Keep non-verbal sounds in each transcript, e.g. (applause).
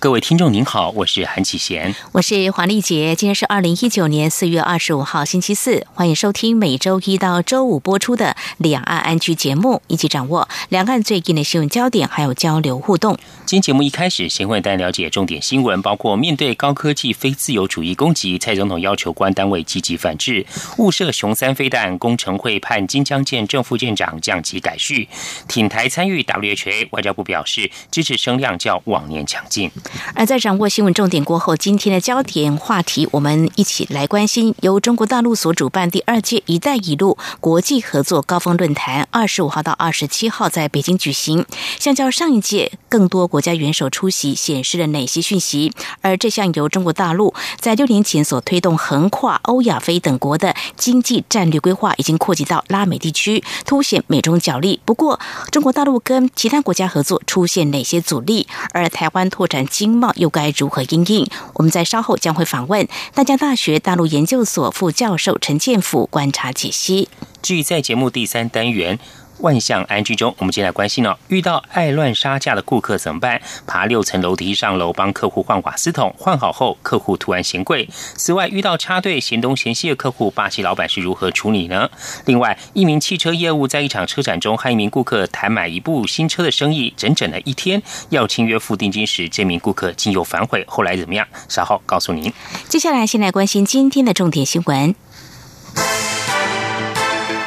各位听众您好，我是韩启贤，我是黄丽杰。今天是二零一九年四月二十五号星期四，欢迎收听每周一到周五播出的两岸安居节目，一起掌握两岸最近的新闻焦点，还有交流互动。今天节目一开始，先为大家了解重点新闻，包括面对高科技非自由主义攻击，蔡总统要求关单位积极反制；误射雄三飞弹，工程会判金江舰正副舰长降级改序；挺台参与 WHA，外交部表示支持声量较往年强劲。而在掌握新闻重点过后，今天的焦点话题，我们一起来关心由中国大陆所主办第二届“一带一路”国际合作高峰论坛，二十五号到二十七号在北京举行。相较上一届，更多国家元首出席，显示了哪些讯息？而这项由中国大陆在六年前所推动、横跨欧亚非等国的经济战略规划，已经扩及到拉美地区，凸显美中角力。不过，中国大陆跟其他国家合作出现哪些阻力？而台湾拓展经贸又该如何应应？我们在稍后将会访问大江大学大陆研究所副教授陈建甫观察解析。至于在节目第三单元。万象安居中，我们接下来关心哦。遇到爱乱杀价的顾客怎么办？爬六层楼梯上楼帮客户换瓦斯桶，换好后客户突然嫌贵。此外，遇到插队嫌东嫌西的客户，霸气老板是如何处理呢？另外，一名汽车业务在一场车展中和一名顾客谈买一部新车的生意，整整了一天，要签约付定金时，这名顾客竟又反悔，后来怎么样？稍后告诉您。接下来，先来关心今天的重点新闻。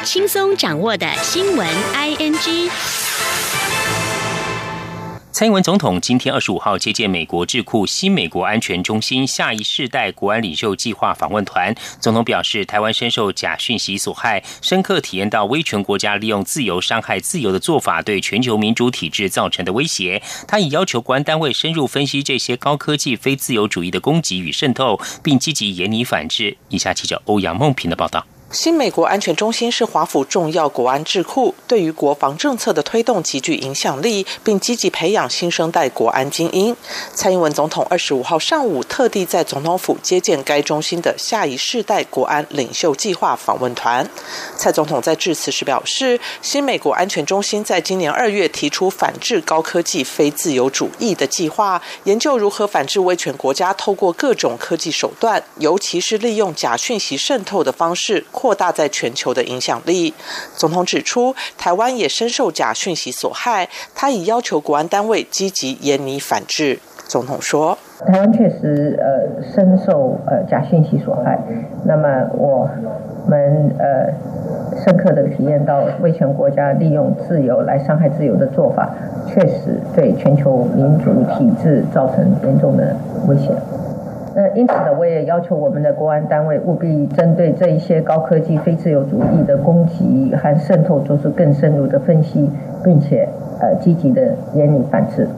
轻松掌握的新闻，I N G。蔡英文总统今天二十五号接见美国智库新美国安全中心下一世代国安领袖计划访问团。总统表示，台湾深受假讯息所害，深刻体验到威权国家利用自由伤害自由的做法对全球民主体制造成的威胁。他已要求国安单位深入分析这些高科技非自由主义的攻击与渗透，并积极严厉反制。以下记者欧阳梦平的报道。新美国安全中心是华府重要国安智库，对于国防政策的推动极具影响力，并积极培养新生代国安精英。蔡英文总统二十五号上午特地在总统府接见该中心的下一世代国安领袖计划访问团。蔡总统在致辞时表示，新美国安全中心在今年二月提出反制高科技非自由主义的计划，研究如何反制威权国家透过各种科技手段，尤其是利用假讯息渗透的方式。扩大在全球的影响力。总统指出，台湾也深受假讯息所害，他已要求国安单位积极严厉反制。总统说：“台湾确实呃深受呃假讯息所害，那么我们呃深刻的体验到威权国家利用自由来伤害自由的做法，确实对全球民主体制造成严重的威胁。”那因此呢，我也要求我们的国安单位务必针对这一些高科技非自由主义的攻击和渗透做出更深入的分析，并且呃积极的严厉反制。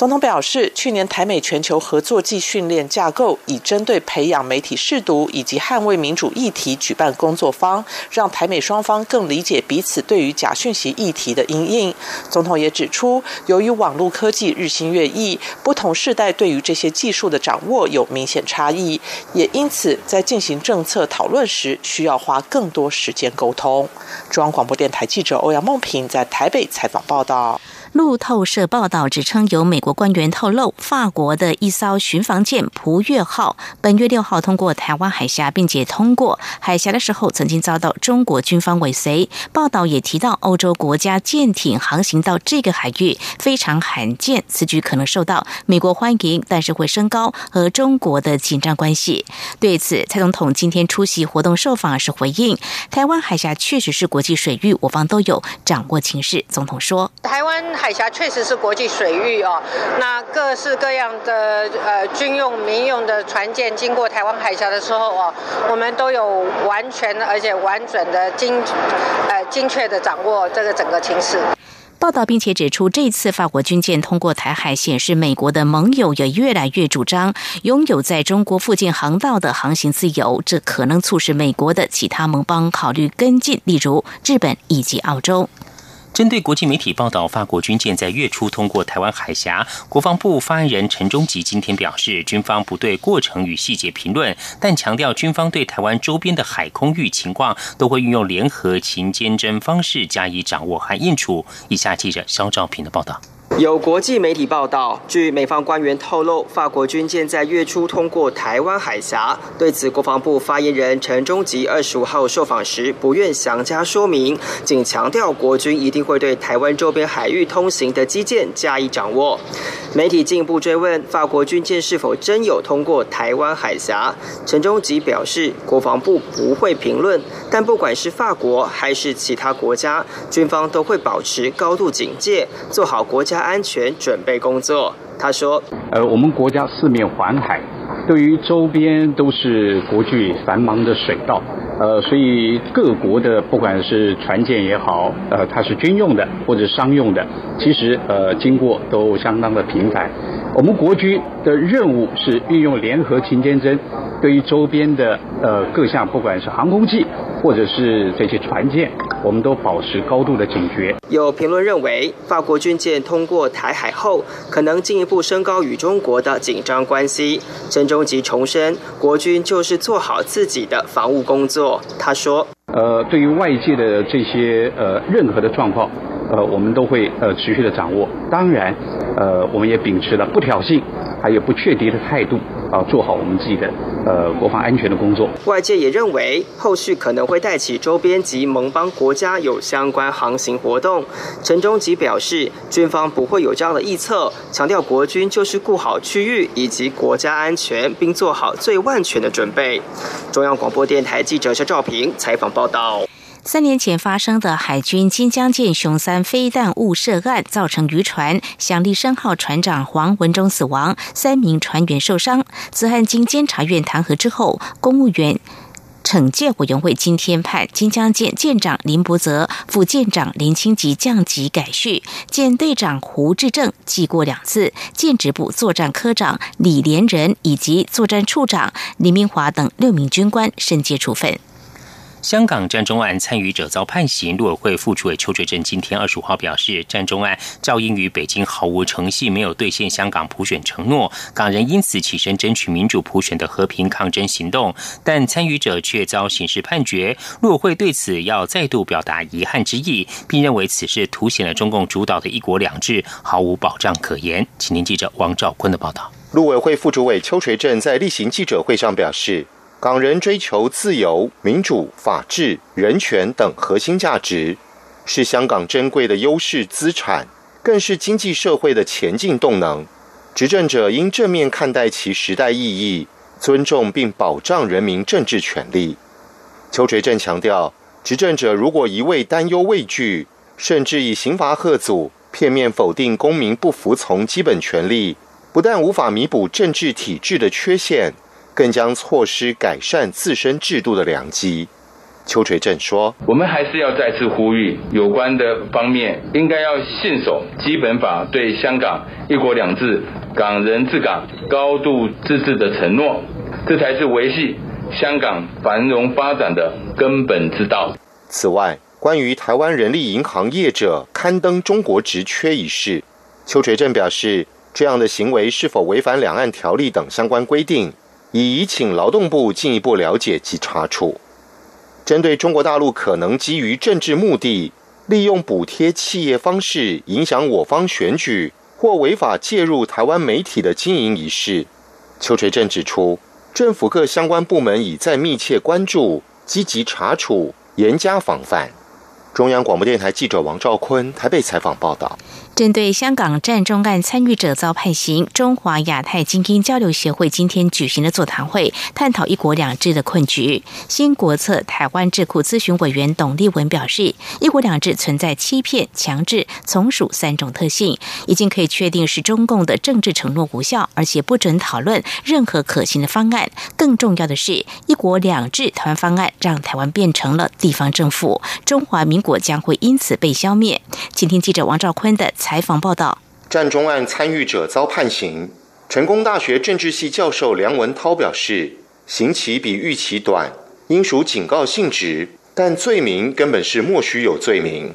总统表示，去年台美全球合作暨训练架构已针对培养媒体试读以及捍卫民主议题举办工作坊，让台美双方更理解彼此对于假讯息议题的应应。总统也指出，由于网络科技日新月异，不同世代对于这些技术的掌握有明显差异，也因此在进行政策讨论时需要花更多时间沟通。中央广播电台记者欧阳梦平在台北采访报道。路透社报道指称，有美国官员透露，法国的一艘巡防舰“普月号”本月六号通过台湾海峡，并且通过海峡的时候曾经遭到中国军方尾随。报道也提到，欧洲国家舰艇航行到这个海域非常罕见，此举可能受到美国欢迎，但是会升高和中国的紧张关系。对此，蔡总统今天出席活动受访时回应：“台湾海峡确实是国际水域，我方都有掌握情势。”总统说：“台湾。”海峡确实是国际水域哦，那各式各样的呃军用、民用的船舰经过台湾海峡的时候哦，我们都有完全而且完整的精呃精确的掌握这个整个情势。报道并且指出，这次法国军舰通过台海，显示美国的盟友也越来越主张拥有在中国附近航道的航行自由，这可能促使美国的其他盟邦考虑跟进，例如日本以及澳洲。针对国际媒体报道，法国军舰在月初通过台湾海峡，国防部发言人陈忠吉今天表示，军方不对过程与细节评论，但强调军方对台湾周边的海空域情况都会运用联合勤监侦方式加以掌握和应处。以下记者肖兆平的报道。有国际媒体报道，据美方官员透露，法国军舰在月初通过台湾海峡。对此，国防部发言人陈忠吉二十五号受访时不愿详加说明，仅强调国军一定会对台湾周边海域通行的基建加以掌握。媒体进一步追问法国军舰是否真有通过台湾海峡，陈忠吉表示，国防部不会评论，但不管是法国还是其他国家，军方都会保持高度警戒，做好国家。安全准备工作，他说：“呃，我们国家四面环海，对于周边都是国际繁忙的水道，呃，所以各国的不管是船舰也好，呃，它是军用的或者商用的，其实呃经过都相当的频繁。我们国军的任务是运用联合勤监侦，对于周边的呃各项不管是航空器或者是这些船舰。”我们都保持高度的警觉。有评论认为，法国军舰通过台海后，可能进一步升高与中国的紧张关系。陈忠吉重申，国军就是做好自己的防务工作。他说：“呃，对于外界的这些呃任何的状况，呃，我们都会呃持续的掌握。当然，呃，我们也秉持了不挑衅，还有不确敌的态度。”啊，做好我们自己的呃国防安全的工作。外界也认为，后续可能会带起周边及盟邦国家有相关航行活动。陈忠吉表示，军方不会有这样的臆测，强调国军就是顾好区域以及国家安全，并做好最万全的准备。中央广播电台记者肖兆平采访报道。三年前发生的海军金江舰熊三飞弹误射案，造成渔船“响立深号”船长黄文忠死亡，三名船员受伤。此案经监察院弹劾之后，公务员惩戒委员会今天判金江舰舰长林伯泽、副舰长林清吉降级改序，舰队长胡志正记过两次，舰指部作战科长李连仁以及作战处长李明华等六名军官升阶处分。香港战中案参与者遭判刑，陆委会副主委邱垂正今天二十五号表示，战中案肇因于北京毫无诚信，没有兑现香港普选承诺，港人因此起身争取民主普选的和平抗争行动，但参与者却遭刑事判决。陆委会对此要再度表达遗憾之意，并认为此事凸显了中共主导的一国两制毫无保障可言。请听记者王兆坤的报道。陆委会副主委邱垂正在例行记者会上表示。港人追求自由、民主、法治、人权等核心价值，是香港珍贵的优势资产，更是经济社会的前进动能。执政者应正面看待其时代意义，尊重并保障人民政治权利。邱垂正强调，执政者如果一味担忧畏惧，甚至以刑罚贺阻，片面否定公民不服从基本权利，不但无法弥补政治体制的缺陷。更将错失改善自身制度的良机。邱垂正说：“我们还是要再次呼吁有关的方面，应该要信守基本法对香港一国两制、港人治港、高度自治的承诺，这才是维系香港繁荣发展的根本之道。”此外，关于台湾人力银行业者刊登中国职缺一事，邱垂正表示，这样的行为是否违反两岸条例等相关规定？已移请劳动部进一步了解及查处。针对中国大陆可能基于政治目的，利用补贴企业方式影响我方选举，或违法介入台湾媒体的经营一事，邱垂正指出，政府各相关部门已在密切关注、积极查处、严加防范。中央广播电台记者王兆坤台北采访报道。针对香港战中案参与者遭判刑，中华亚太精英交流协会今天举行的座谈会，探讨“一国两制”的困局。新国策台湾智库咨询委员董立文表示，“一国两制”存在欺骗、强制、从属三种特性，已经可以确定是中共的政治承诺无效，而且不准讨论任何可行的方案。更重要的是，“一国两制”台湾方案让台湾变成了地方政府，中华民国将会因此被消灭。请听记者王兆坤的。采访报道：战中案参与者遭判刑。成功大学政治系教授梁文涛表示，刑期比预期短，应属警告性质，但罪名根本是莫须有罪名。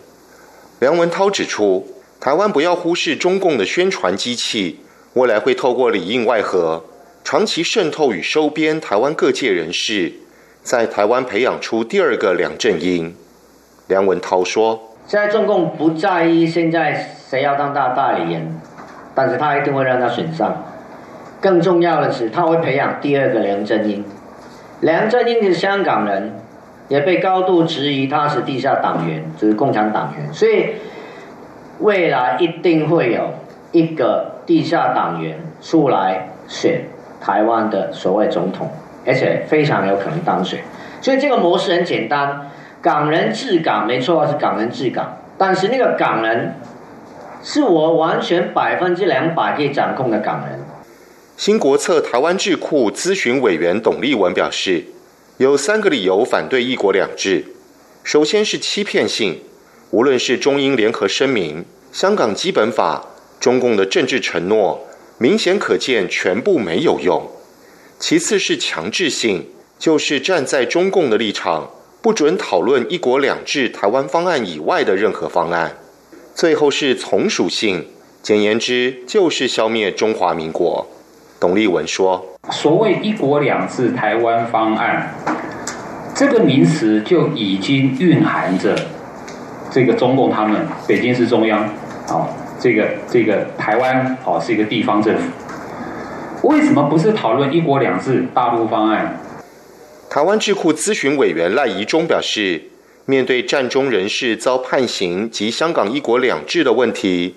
梁文涛指出，台湾不要忽视中共的宣传机器，未来会透过里应外合，长期渗透与收编台湾各界人士，在台湾培养出第二个梁振英。梁文涛说：“现在中共不在意现在谁要当大代理人，但是他一定会让他选上。更重要的是，他会培养第二个梁振英。梁振英是香港人。”也被高度质疑，他是地下党员，就是共产党员，所以未来一定会有一个地下党员出来选台湾的所谓总统，而且非常有可能当选。所以这个模式很简单，港人治港，没错，是港人治港，但是那个港人是我完全百分之两百可以掌控的港人。新国策台湾智库咨询委员董立文表示。有三个理由反对“一国两制”。首先是欺骗性，无论是中英联合声明、香港基本法、中共的政治承诺，明显可见全部没有用。其次是强制性，就是站在中共的立场，不准讨论“一国两制”台湾方案以外的任何方案。最后是从属性，简言之就是消灭中华民国。董立文说。所谓“一国两制”台湾方案，这个名词就已经蕴含着这个中共他们北京市中央，啊，这个这个台湾哦是一个地方政府。为什么不是讨论“一国两制”大陆方案？台湾智库咨询委员赖宜中表示，面对战中人士遭判刑及香港“一国两制”的问题，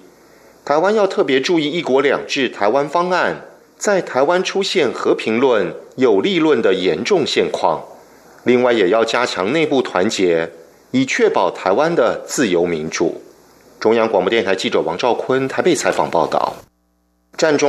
台湾要特别注意“一国两制”台湾方案。在台湾出现和平论、有利论的严重现况，另外也要加强内部团结，以确保台湾的自由民主。中央广播电台记者王兆坤台北采访报道。战中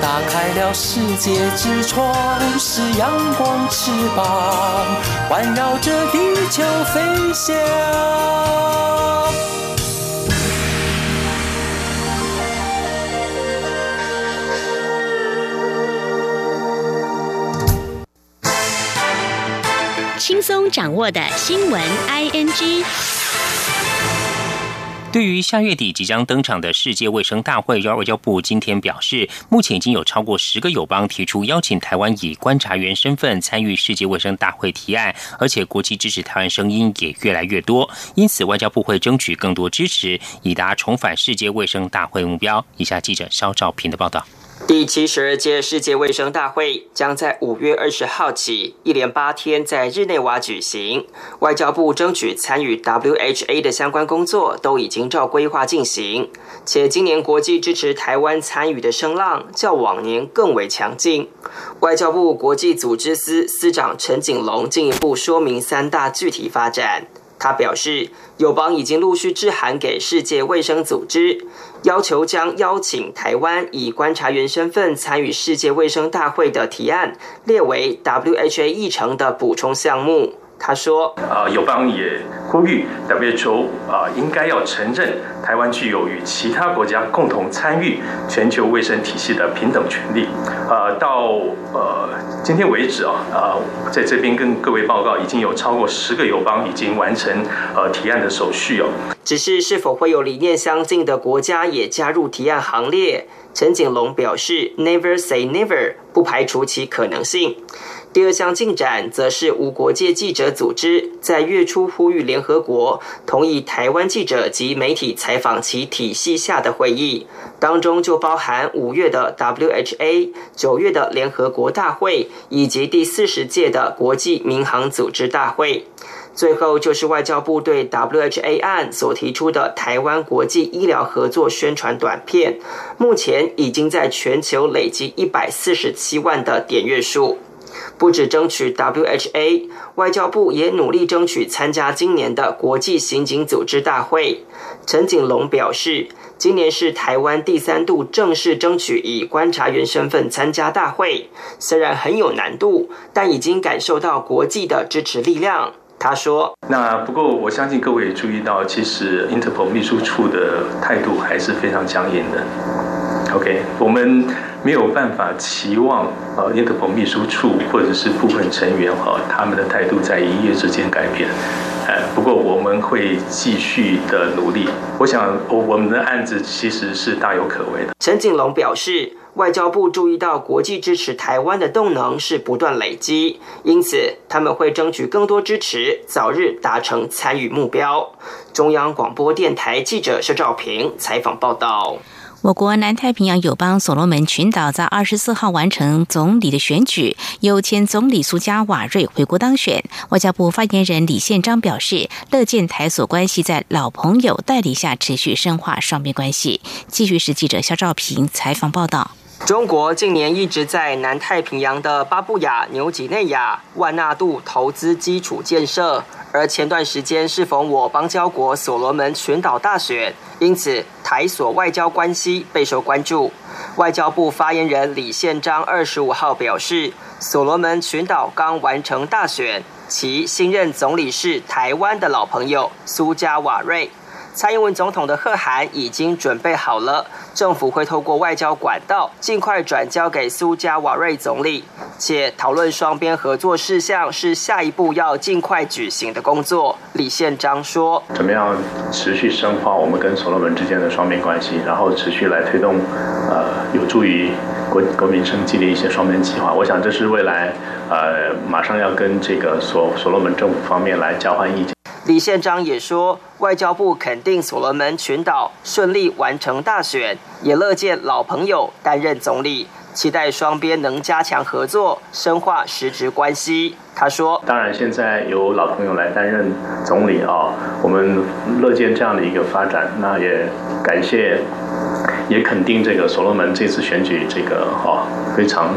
打开了世界之窗，是阳光翅膀，环绕着地球飞翔。轻松掌握的新闻，I N G。对于下月底即将登场的世界卫生大会，外交部今天表示，目前已经有超过十个友邦提出邀请台湾以观察员身份参与世界卫生大会提案，而且国际支持台湾声音也越来越多，因此外交部会争取更多支持，以达重返世界卫生大会目标。以下记者肖照平的报道。第七十二届世界卫生大会将在五月二十号起一连八天在日内瓦举行。外交部争取参与 WHA 的相关工作都已经照规划进行，且今年国际支持台湾参与的声浪较往年更为强劲。外交部国际组织司司长陈景龙进一步说明三大具体发展。他表示，友邦已经陆续致函给世界卫生组织，要求将邀请台湾以观察员身份参与世界卫生大会的提案列为 WHA 议程的补充项目。他说：“啊，友邦也呼吁 WHO 啊，应该要承认台湾具有与其他国家共同参与全球卫生体系的平等权利，呃，到呃今天为止啊，呃，在这边跟各位报告，已经有超过十个友邦已经完成呃提案的手续哦。只是是否会有理念相近的国家也加入提案行列？陈景龙表示：“Never say never，不排除其可能性。”第二项进展则是无国界记者组织在月初呼吁联合国同意台湾记者及媒体采访其体系下的会议，当中就包含五月的 WHA、九月的联合国大会以及第四十届的国际民航组织大会。最后就是外交部对 WHA 案所提出的台湾国际医疗合作宣传短片，目前已经在全球累积一百四十七万的点阅数。不止争取 WHA，外交部也努力争取参加今年的国际刑警组织大会。陈景龙表示，今年是台湾第三度正式争取以观察员身份参加大会，虽然很有难度，但已经感受到国际的支持力量。他说：“那不过我相信各位也注意到，其实 Interpol 秘书处的态度还是非常强硬的。OK，我们。”没有办法期望呃，i n t e r p o l 秘书处或者是部分成员哈，他们的态度在一夜之间改变。哎，不过我们会继续的努力。我想，我我们的案子其实是大有可为的。陈景龙表示，外交部注意到国际支持台湾的动能是不断累积，因此他们会争取更多支持，早日达成参与目标。中央广播电台记者肖兆平采访报道。我国南太平洋友邦所罗门群岛在二十四号完成总理的选举，由前总理苏加瓦瑞回国当选。外交部发言人李宪章表示，乐见台所关系在老朋友带领下持续深化双边关系。继续是记者肖兆平采访报道。中国近年一直在南太平洋的巴布亚、纽几内亚、万纳度投资基础建设。而前段时间适逢我邦交国所罗门群岛大选，因此台所外交关系备受关注。外交部发言人李宪章二十五号表示，所罗门群岛刚完成大选，其新任总理是台湾的老朋友苏加瓦瑞。蔡英文总统的贺函已经准备好了，政府会透过外交管道尽快转交给苏加瓦瑞总理，且讨论双边合作事项是下一步要尽快举行的工作。李宪章说：“怎么样持续深化我们跟所罗门之间的双边关系，然后持续来推动，呃，有助于国国民生计的一些双边计划？我想这是未来，呃，马上要跟这个所所罗门政府方面来交换意见。”李宪章也说，外交部肯定所罗门群岛顺利完成大选，也乐见老朋友担任总理，期待双边能加强合作，深化实质关系。他说：“当然，现在由老朋友来担任总理啊，我们乐见这样的一个发展。那也感谢，也肯定这个所罗门这次选举，这个哈非常。”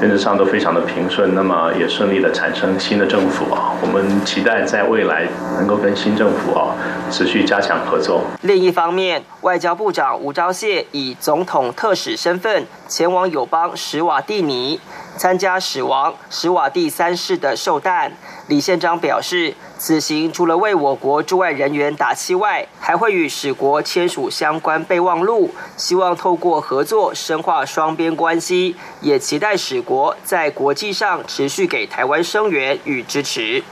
原则上都非常的平顺，那么也顺利的产生新的政府啊。我们期待在未来能够跟新政府啊持续加强合作。另一方面，外交部长吴钊燮以总统特使身份前往友邦史瓦蒂尼。参加史王史瓦蒂三世的寿诞，李宪章表示，此行除了为我国驻外人员打气外，还会与使国签署相关备忘录，希望透过合作深化双边关系，也期待使国在国际上持续给台湾声援与支持。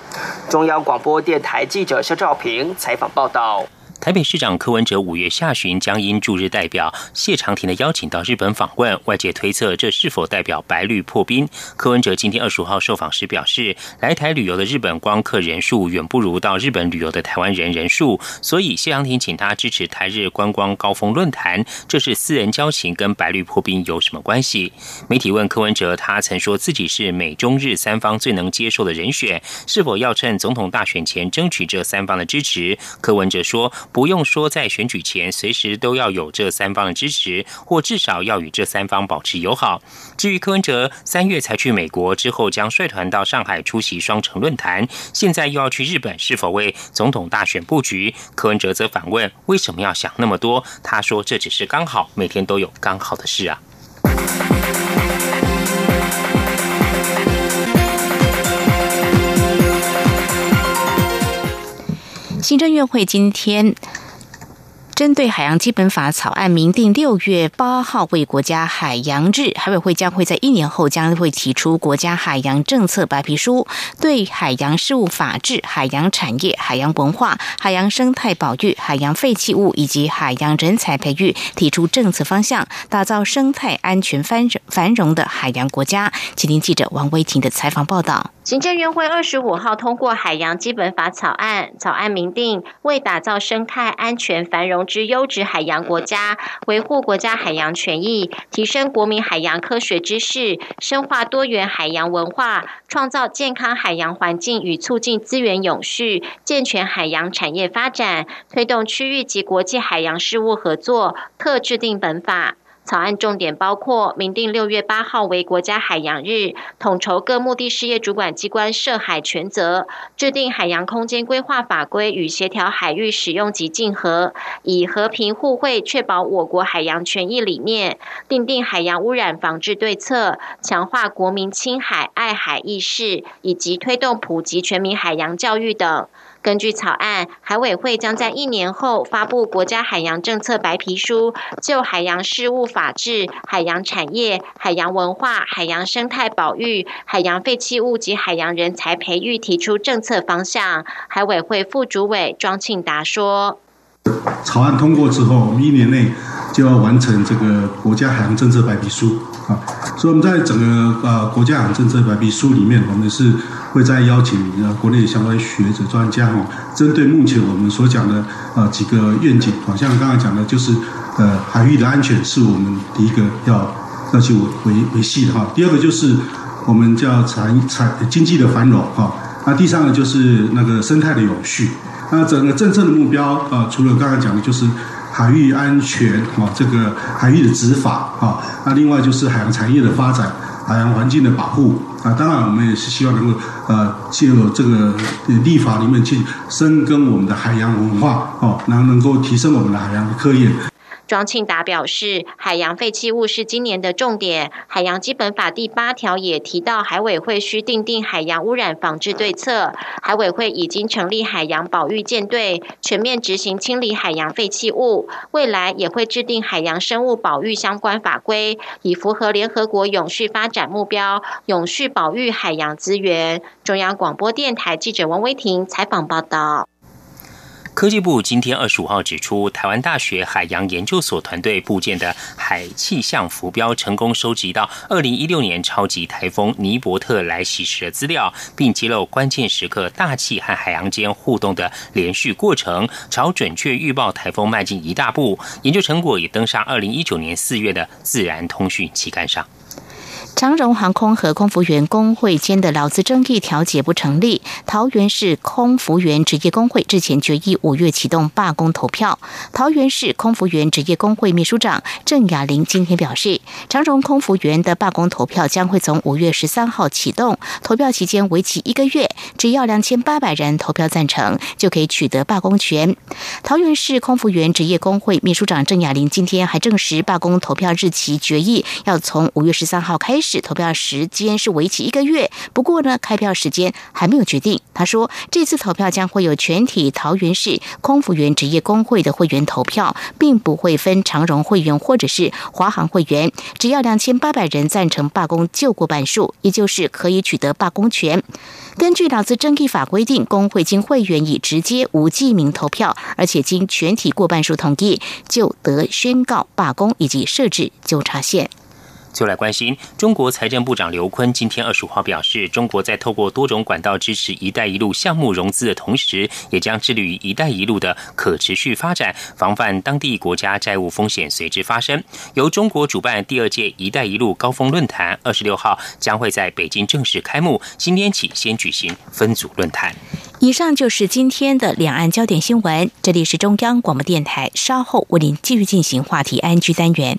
中央广播电台记者肖兆平采访报道。台北市长柯文哲五月下旬将因驻日代表谢长廷的邀请到日本访问，外界推测这是否代表白绿破冰？柯文哲今天二十五号受访时表示，来台旅游的日本光客人数远不如到日本旅游的台湾人人数，所以谢长廷请他支持台日观光高峰论坛，这是私人交情，跟白绿破冰有什么关系？媒体问柯文哲，他曾说自己是美中日三方最能接受的人选，是否要趁总统大选前争取这三方的支持？柯文哲说。不用说，在选举前随时都要有这三方的支持，或至少要与这三方保持友好。至于柯文哲三月才去美国，之后将率团到上海出席双城论坛，现在又要去日本，是否为总统大选布局？柯文哲则反问：为什么要想那么多？他说：这只是刚好，每天都有刚好的事啊。行政院会今天。针对海洋基本法草案明定六月八号为国家海洋日，海委会将会在一年后将会提出国家海洋政策白皮书，对海洋事务法治、海洋产业、海洋文化、海洋生态保育、海洋废弃物以及海洋人才培育提出政策方向，打造生态安全繁繁荣的海洋国家。请听记者王威婷的采访报道。行政院会二十五号通过海洋基本法草案，草案明定为打造生态安全繁荣之优质海洋国家，维护国家海洋权益，提升国民海洋科学知识，深化多元海洋文化，创造健康海洋环境与促进资源永续，健全海洋产业发展，推动区域及国际海洋事务合作，特制定本法。草案重点包括明定六月八号为国家海洋日，统筹各目的事业主管机关涉海权责，制定海洋空间规划法规与协调海域使用及竞合，以和平互惠确保我国海洋权益理念，订定海洋污染防治对策，强化国民亲海爱海意识，以及推动普及全民海洋教育等。根据草案，海委会将在一年后发布国家海洋政策白皮书，就海洋事务法治、海洋产业、海洋文化、海洋生态保育、海洋废弃物及海洋人才培育提出政策方向。海委会副主委庄庆达说。草案通过之后，我们一年内就要完成这个国家海洋政策白皮书啊。所以我们在整个呃国家政策白皮书里面，我们是会再邀请呃国内相关学者专家哈，针对目前我们所讲的呃几个愿景，好像刚才讲的，就是呃海域的安全是我们第一个要要去维维维系的哈。第二个就是我们叫产产经济的繁荣哈。那第三个就是那个生态的永续。那整个政策的目标，呃，除了刚才讲的，就是海域安全，啊，这个海域的执法，啊，那另外就是海洋产业的发展，海洋环境的保护，啊，当然我们也是希望能够，呃，进入这个立法里面去深耕我们的海洋文化，哦，然后能够提升我们的海洋科研。庄庆达表示，海洋废弃物是今年的重点。海洋基本法第八条也提到，海委会需订定海洋污染防治对策。海委会已经成立海洋保育舰队，全面执行清理海洋废弃物。未来也会制定海洋生物保育相关法规，以符合联合国永续发展目标，永续保育海洋资源。中央广播电台记者王威婷采访报道。科技部今天二十五号指出，台湾大学海洋研究所团队部件的海气象浮标成功收集到二零一六年超级台风尼伯特来袭时的资料，并揭露关键时刻大气和海洋间互动的连续过程，朝准确预报台风迈进一大步。研究成果也登上二零一九年四月的《自然通讯》期刊上。长荣航空和空服员工会间的劳资争议调解不成立，桃园市空服员职业工会日前决议五月启动罢工投票。桃园市空服员职业工会秘书长郑雅玲今天表示，长荣空服员的罢工投票将会从五月十三号启动，投票期间为期一个月，只要两千八百人投票赞成，就可以取得罢工权。桃园市空服员职业工会秘书长郑雅玲今天还证实，罢工投票日期决议要从五月十三号开始。是投票时间是为期一个月，不过呢，开票时间还没有决定。他说，这次投票将会有全体桃园市空服员职业工会的会员投票，并不会分长荣会员或者是华航会员，只要两千八百人赞成罢工就过半数，也就是可以取得罢工权。根据劳资争议法规定，工会经会员以直接无记名投票，而且经全体过半数同意，就得宣告罢工以及设置纠察线。就来关心，中国财政部长刘昆今天二十五号表示，中国在透过多种管道支持“一带一路”项目融资的同时，也将致力于“一带一路”的可持续发展，防范当地国家债务风险随之发生。由中国主办第二届“一带一路”高峰论坛，二十六号将会在北京正式开幕。今天起先举行分组论坛。以上就是今天的两岸焦点新闻。这里是中央广播电台，稍后为您继续进行话题安居单元。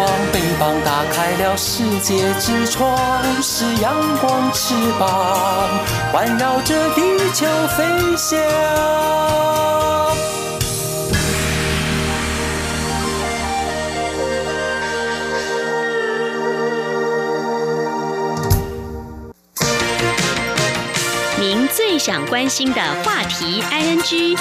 光，翅膀打开了世界之窗；是阳光翅膀，环绕着地球飞翔。您最想关心的话题，ING。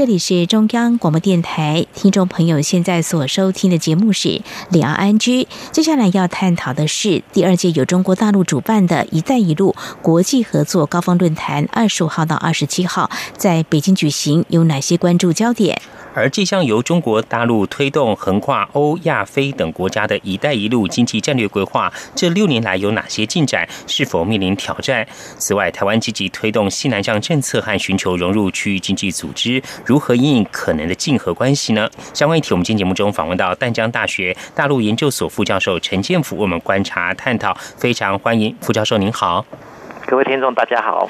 这里是中央广播电台，听众朋友现在所收听的节目是《两岸居》。接下来要探讨的是第二届由中国大陆主办的一带一路国际合作高峰论坛，二十五号到二十七号在北京举行，有哪些关注焦点？而这项由中国大陆推动横跨欧亚非等国家的一带一路经济战略规划，这六年来有哪些进展？是否面临挑战？此外，台湾积极推动西南向政策和寻求融入区域经济组织，如何应可能的竞合关系呢？相关议题，我们今天节目中访问到淡江大学大陆研究所副教授陈建福，我们观察探讨，非常欢迎副教授，您好。各位听众，大家好，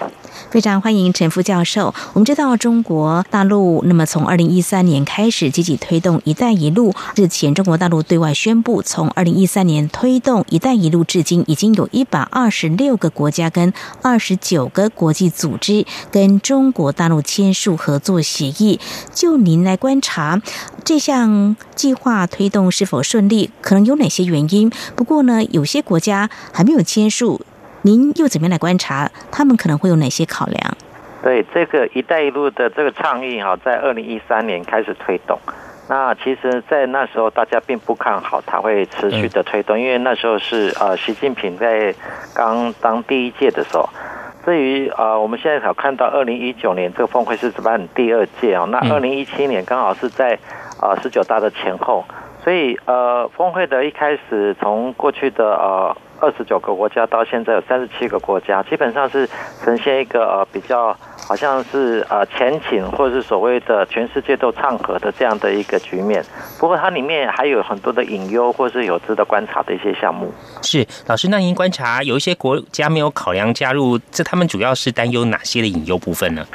非常欢迎陈副教授。我们知道中国大陆，那么从二零一三年开始积极推动“一带一路”。日前，中国大陆对外宣布，从二零一三年推动“一带一路”至今，已经有一百二十六个国家跟二十九个国际组织跟中国大陆签署合作协议。就您来观察这项计划推动是否顺利，可能有哪些原因？不过呢，有些国家还没有签署。您又怎么样来观察？他们可能会有哪些考量？对这个“一带一路”的这个倡议哈，在二零一三年开始推动。那其实，在那时候大家并不看好它会持续的推动，因为那时候是呃，习近平在刚当第一届的时候。至于呃，我们现在才看到二零一九年这个峰会是举办第二届哦，那二零一七年刚好是在呃十九大的前后，所以呃，峰会的一开始从过去的呃。二十九个国家到现在有三十七个国家，基本上是呈现一个呃比较好像是呃前景或者是所谓的全世界都唱和的这样的一个局面。不过它里面还有很多的隐忧，或是有值得观察的一些项目。是老师，那您观察有一些国家没有考量加入，这他们主要是担忧哪些的隐忧部分呢？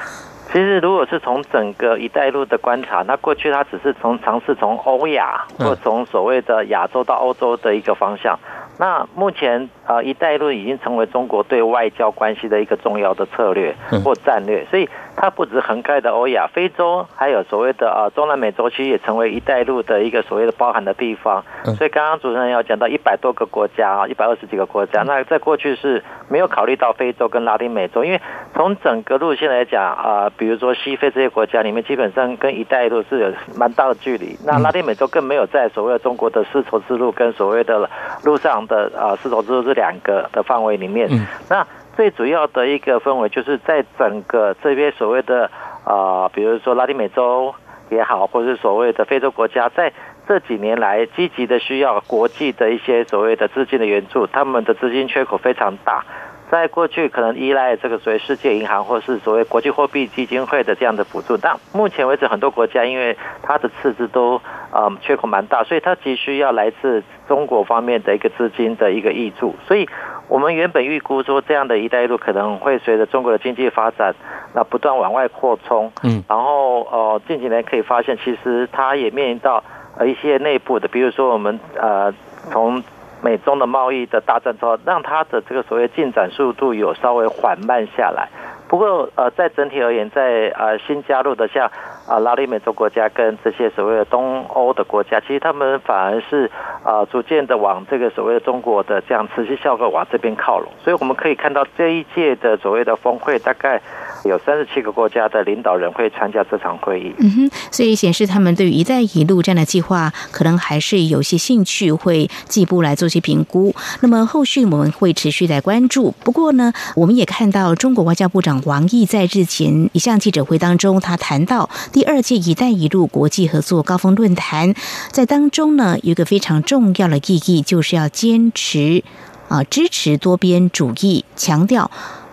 其实如果是从整个“一带一路”的观察，那过去它只是从尝试从欧亚或从所谓的亚洲到欧洲的一个方向。那目前啊，一带一路已经成为中国对外交关系的一个重要的策略或战略，所以它不止横开的欧亚、非洲，还有所谓的啊中南美洲，其实也成为一带一路的一个所谓的包含的地方。所以刚刚主持人要讲到一百多个国家啊，一百二十几个国家，那在过去是没有考虑到非洲跟拉丁美洲，因为从整个路线来讲啊，比如说西非这些国家里面，基本上跟一带一路是有蛮大的距离。那拉丁美洲更没有在所谓的中国的丝绸之路跟所谓的路上。的啊，丝绸之路这两个的范围里面，那最主要的一个氛围就是在整个这边所谓的啊，比如说拉丁美洲也好，或者是所谓的非洲国家，在这几年来积极的需要国际的一些所谓的资金的援助，他们的资金缺口非常大。在过去可能依赖这个所谓世界银行或是所谓国际货币基金会的这样的补助，但目前为止很多国家因为它的赤字都呃缺口蛮大，所以它急需要来自中国方面的一个资金的一个挹注。所以我们原本预估说这样的一带一路可能会随着中国的经济发展，那不断往外扩充。嗯，然后呃近几年可以发现，其实它也面临到呃一些内部的，比如说我们呃从。美中的贸易的大战之后，让它的这个所谓进展速度有稍微缓慢下来。不过，呃，在整体而言，在呃新加入的像啊拉丁美洲国家跟这些所谓的东欧的国家，其实他们反而是啊逐渐的往这个所谓的中国的这样持续效果往这边靠拢。所以我们可以看到这一届的所谓的峰会，大概有三十七个国家的领导人会参加这场会议。嗯哼，所以显示他们对于“一带一路”这样的计划，可能还是有些兴趣，会进一步来做些评估。那么后续我们会持续来关注。不过呢，我们也看到中国外交部长王毅在日前一项记者会当中，他谈到第二届“一带一路”国际合作高峰论坛，在当中呢有一个非常重要的意义，就是要坚持啊支持多边主义，强调。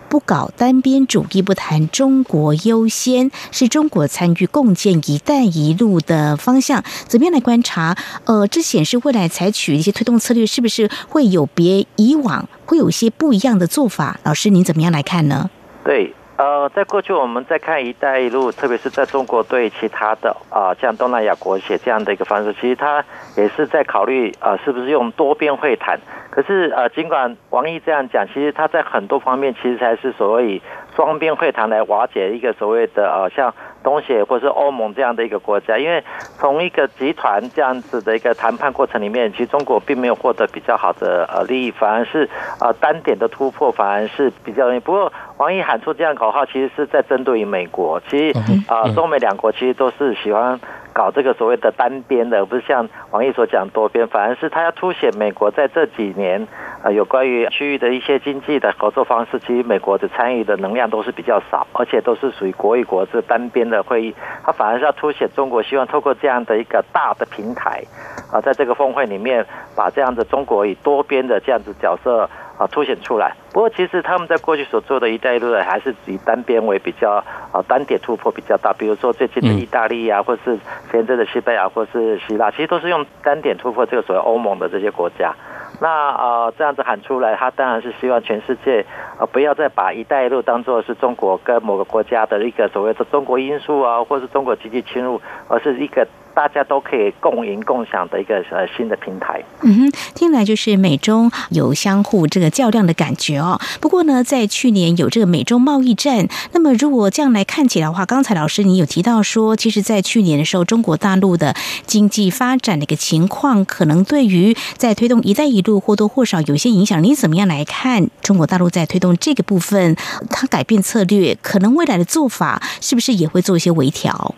不搞单边主义，不谈中国优先，是中国参与共建“一带一路”的方向。怎么样来观察？呃，这显示未来采取一些推动策略，是不是会有别以往，会有一些不一样的做法？老师，您怎么样来看呢？对，呃，在过去我们在看“一带一路”，特别是在中国对其他的啊，像东南亚国写这样的一个方式，其实他也是在考虑啊，是不是用多边会谈。可是，呃，尽管王毅这样讲，其实他在很多方面其实才是所谓双边会谈来瓦解一个所谓的呃，像东协或是欧盟这样的一个国家。因为从一个集团这样子的一个谈判过程里面，其实中国并没有获得比较好的呃利益，反而是呃单点的突破反而是比较容易。不过，王毅喊出这样口号，其实是在针对于美国。其实啊，中美两国其实都是喜欢。搞这个所谓的单边的，不是像王毅所讲多边，反而是他要凸显美国在这几年啊有关于区域的一些经济的合作方式，其实美国的参与的能量都是比较少，而且都是属于国与国这单边的会议，它反而是要凸显中国希望透过这样的一个大的平台啊，在这个峰会里面把这样的中国以多边的这样子角色。啊，凸显出来。不过，其实他们在过去所做的一带一路的，还是以单边为比较啊，单点突破比较大。比如说最近的意大利啊，或是前阵的西班牙，或是希腊，其实都是用单点突破这个所谓欧盟的这些国家。那呃，这样子喊出来，他当然是希望全世界呃，不要再把一带一路当做是中国跟某个国家的一个所谓的中国因素啊，或是中国积极侵入，而是一个。大家都可以共赢共享的一个呃新的平台。嗯哼，听来就是美中有相互这个较量的感觉哦。不过呢，在去年有这个美中贸易战，那么如果这样来看起来的话，刚才老师你有提到说，其实，在去年的时候，中国大陆的经济发展的一个情况，可能对于在推动“一带一路”或多或少有些影响。你怎么样来看中国大陆在推动这个部分，它改变策略，可能未来的做法是不是也会做一些微调？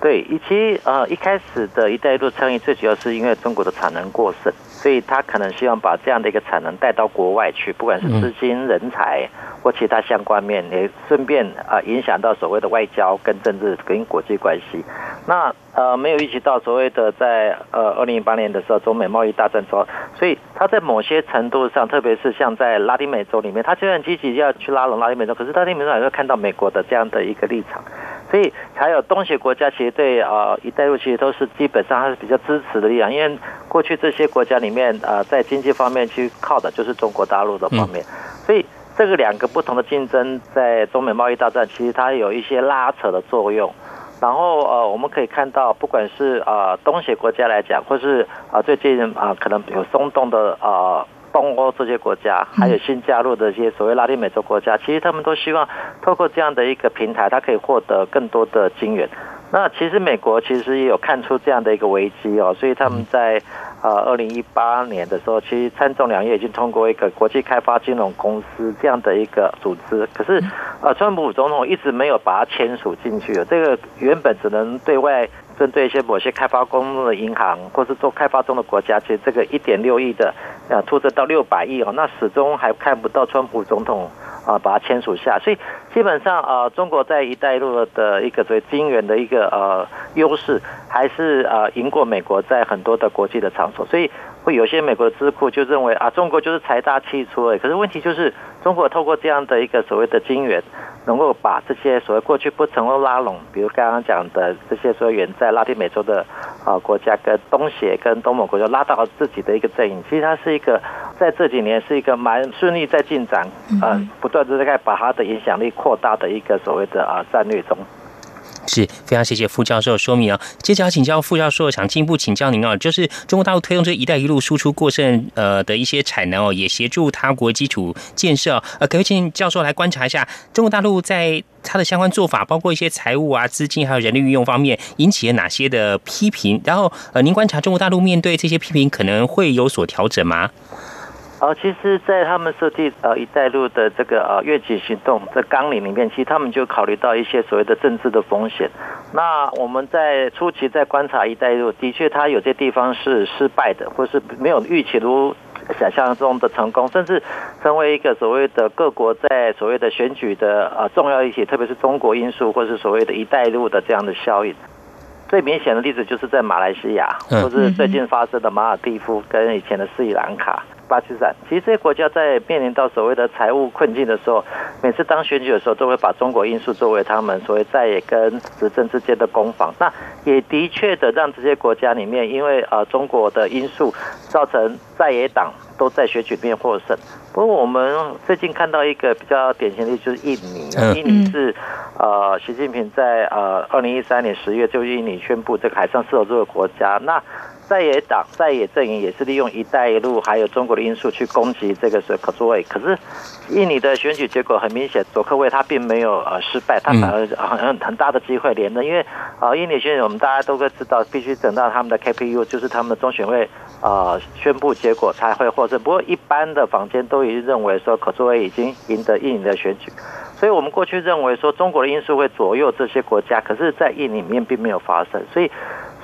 对，以及呃一开始的一带一路倡议，最主要是因为中国的产能过剩，所以他可能希望把这样的一个产能带到国外去，不管是资金、人才或其他相关面，也顺便啊影响到所谓的外交跟政治跟国际关系。那呃没有预期到所谓的在呃二零一八年的时候中美贸易大战之后，所以他在某些程度上，特别是像在拉丁美洲里面，他虽然积极要去拉拢拉丁美洲，可是拉丁美洲还是看到美国的这样的一个立场。所以还有东协国家，其实对啊“一带一路”其实都是基本上还是比较支持的力量，因为过去这些国家里面啊，在经济方面去靠的就是中国大陆的方面，所以这个两个不同的竞争，在中美贸易大战，其实它有一些拉扯的作用。然后呃，我们可以看到，不管是啊东协国家来讲，或是啊最近啊可能有松动的啊。东欧这些国家，还有新加入的一些所谓拉丁美洲国家，其实他们都希望透过这样的一个平台，它可以获得更多的金源。那其实美国其实也有看出这样的一个危机哦，所以他们在呃二零一八年的时候，其实参众两院已经通过一个国际开发金融公司这样的一个组织。可是呃，川普总统一直没有把它签署进去。这个原本只能对外。针对一些某些开发公路的银行，或是做开发中的国家，其实这个一点六亿的，呃，突增到六百亿哦，那始终还看不到川普总统啊把它签署下，所以基本上啊，中国在一带一路的一个所谓金元的一个呃优势，还是呃赢过美国在很多的国际的场所，所以会有些美国智库就认为啊，中国就是财大气粗哎，可是问题就是中国透过这样的一个所谓的金元。能够把这些所谓过去不成功拉拢，比如刚刚讲的这些所谓远在拉丁美洲的啊国家，跟东协跟东盟国家拉到自己的一个阵营，其实它是一个在这几年是一个蛮顺利在进展，呃，不断的在把它的影响力扩大的一个所谓的啊战略中。是非常谢谢副教授说明啊。接着要请教副教授，想进一步请教您啊，就是中国大陆推动这“一带一路”输出过剩呃的一些产能哦，也协助他国基础建设。呃，可以请教授来观察一下中国大陆在它的相关做法，包括一些财务啊、资金还有人力运用方面，引起了哪些的批评？然后呃，您观察中国大陆面对这些批评，可能会有所调整吗？呃，其实，在他们设计呃“一带一路”的这个呃越级行动的纲领里面，其实他们就考虑到一些所谓的政治的风险。那我们在初期在观察“一带一路”，的确，它有些地方是失败的，或是没有预期如想象中的成功，甚至成为一个所谓的各国在所谓的选举的呃重要一些，特别是中国因素，或是所谓的一带一路的这样的效应。最明显的例子就是在马来西亚，或是最近发生的马尔蒂夫跟以前的斯里兰卡。巴基斯坦，其实这些国家在面临到所谓的财务困境的时候，每次当选举的时候，都会把中国因素作为他们所谓在野跟执政之间的攻防。那也的确的让这些国家里面，因为呃中国的因素，造成在野党都在选举面获胜。不过我们最近看到一个比较典型的，就是印尼。印尼是呃习近平在呃二零一三年十月就印尼宣布这个海上丝绸之路国家。那在野党在野阵营也是利用“一带一路”还有中国的因素去攻击这个是可作为。可是印尼的选举结果很明显，佐科威他并没有呃失败，他反而很很大的机会连任。因为呃印尼选举我们大家都会知道，必须等到他们的 KPU 就是他们的中选会呃宣布结果才会获胜。不过一般的坊间都已经认为说可作为已经赢得印尼的选举，所以我们过去认为说中国的因素会左右这些国家，可是在印尼里面并没有发生，所以。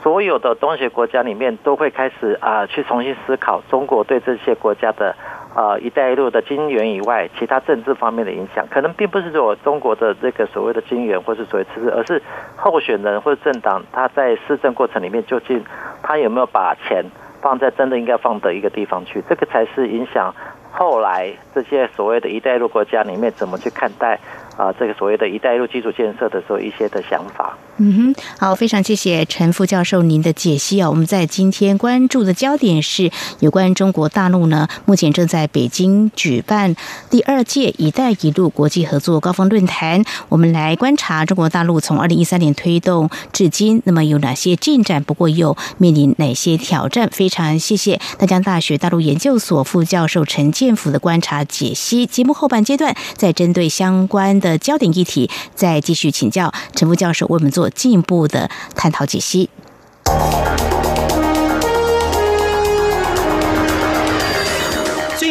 所有的东协国家里面都会开始啊，去重新思考中国对这些国家的啊“一带一路”的经援以外，其他政治方面的影响，可能并不是说中国的这个所谓的经援或是所谓支持，而是候选人或者政党他在施政过程里面究竟他有没有把钱放在真的应该放的一个地方去，这个才是影响后来这些所谓的一带一路国家里面怎么去看待。啊，这个所谓的一带一路基础建设的时候，一些的想法。嗯哼，好，非常谢谢陈副教授您的解析啊。我们在今天关注的焦点是有关中国大陆呢，目前正在北京举办第二届“一带一路”国际合作高峰论坛。我们来观察中国大陆从二零一三年推动至今，那么有哪些进展？不过又面临哪些挑战？非常谢谢大江大学大陆研究所副教授陈建福的观察解析。节目后半阶段再针对相关。的焦点议题，再继续请教陈副教授，为我们做进一步的探讨解析。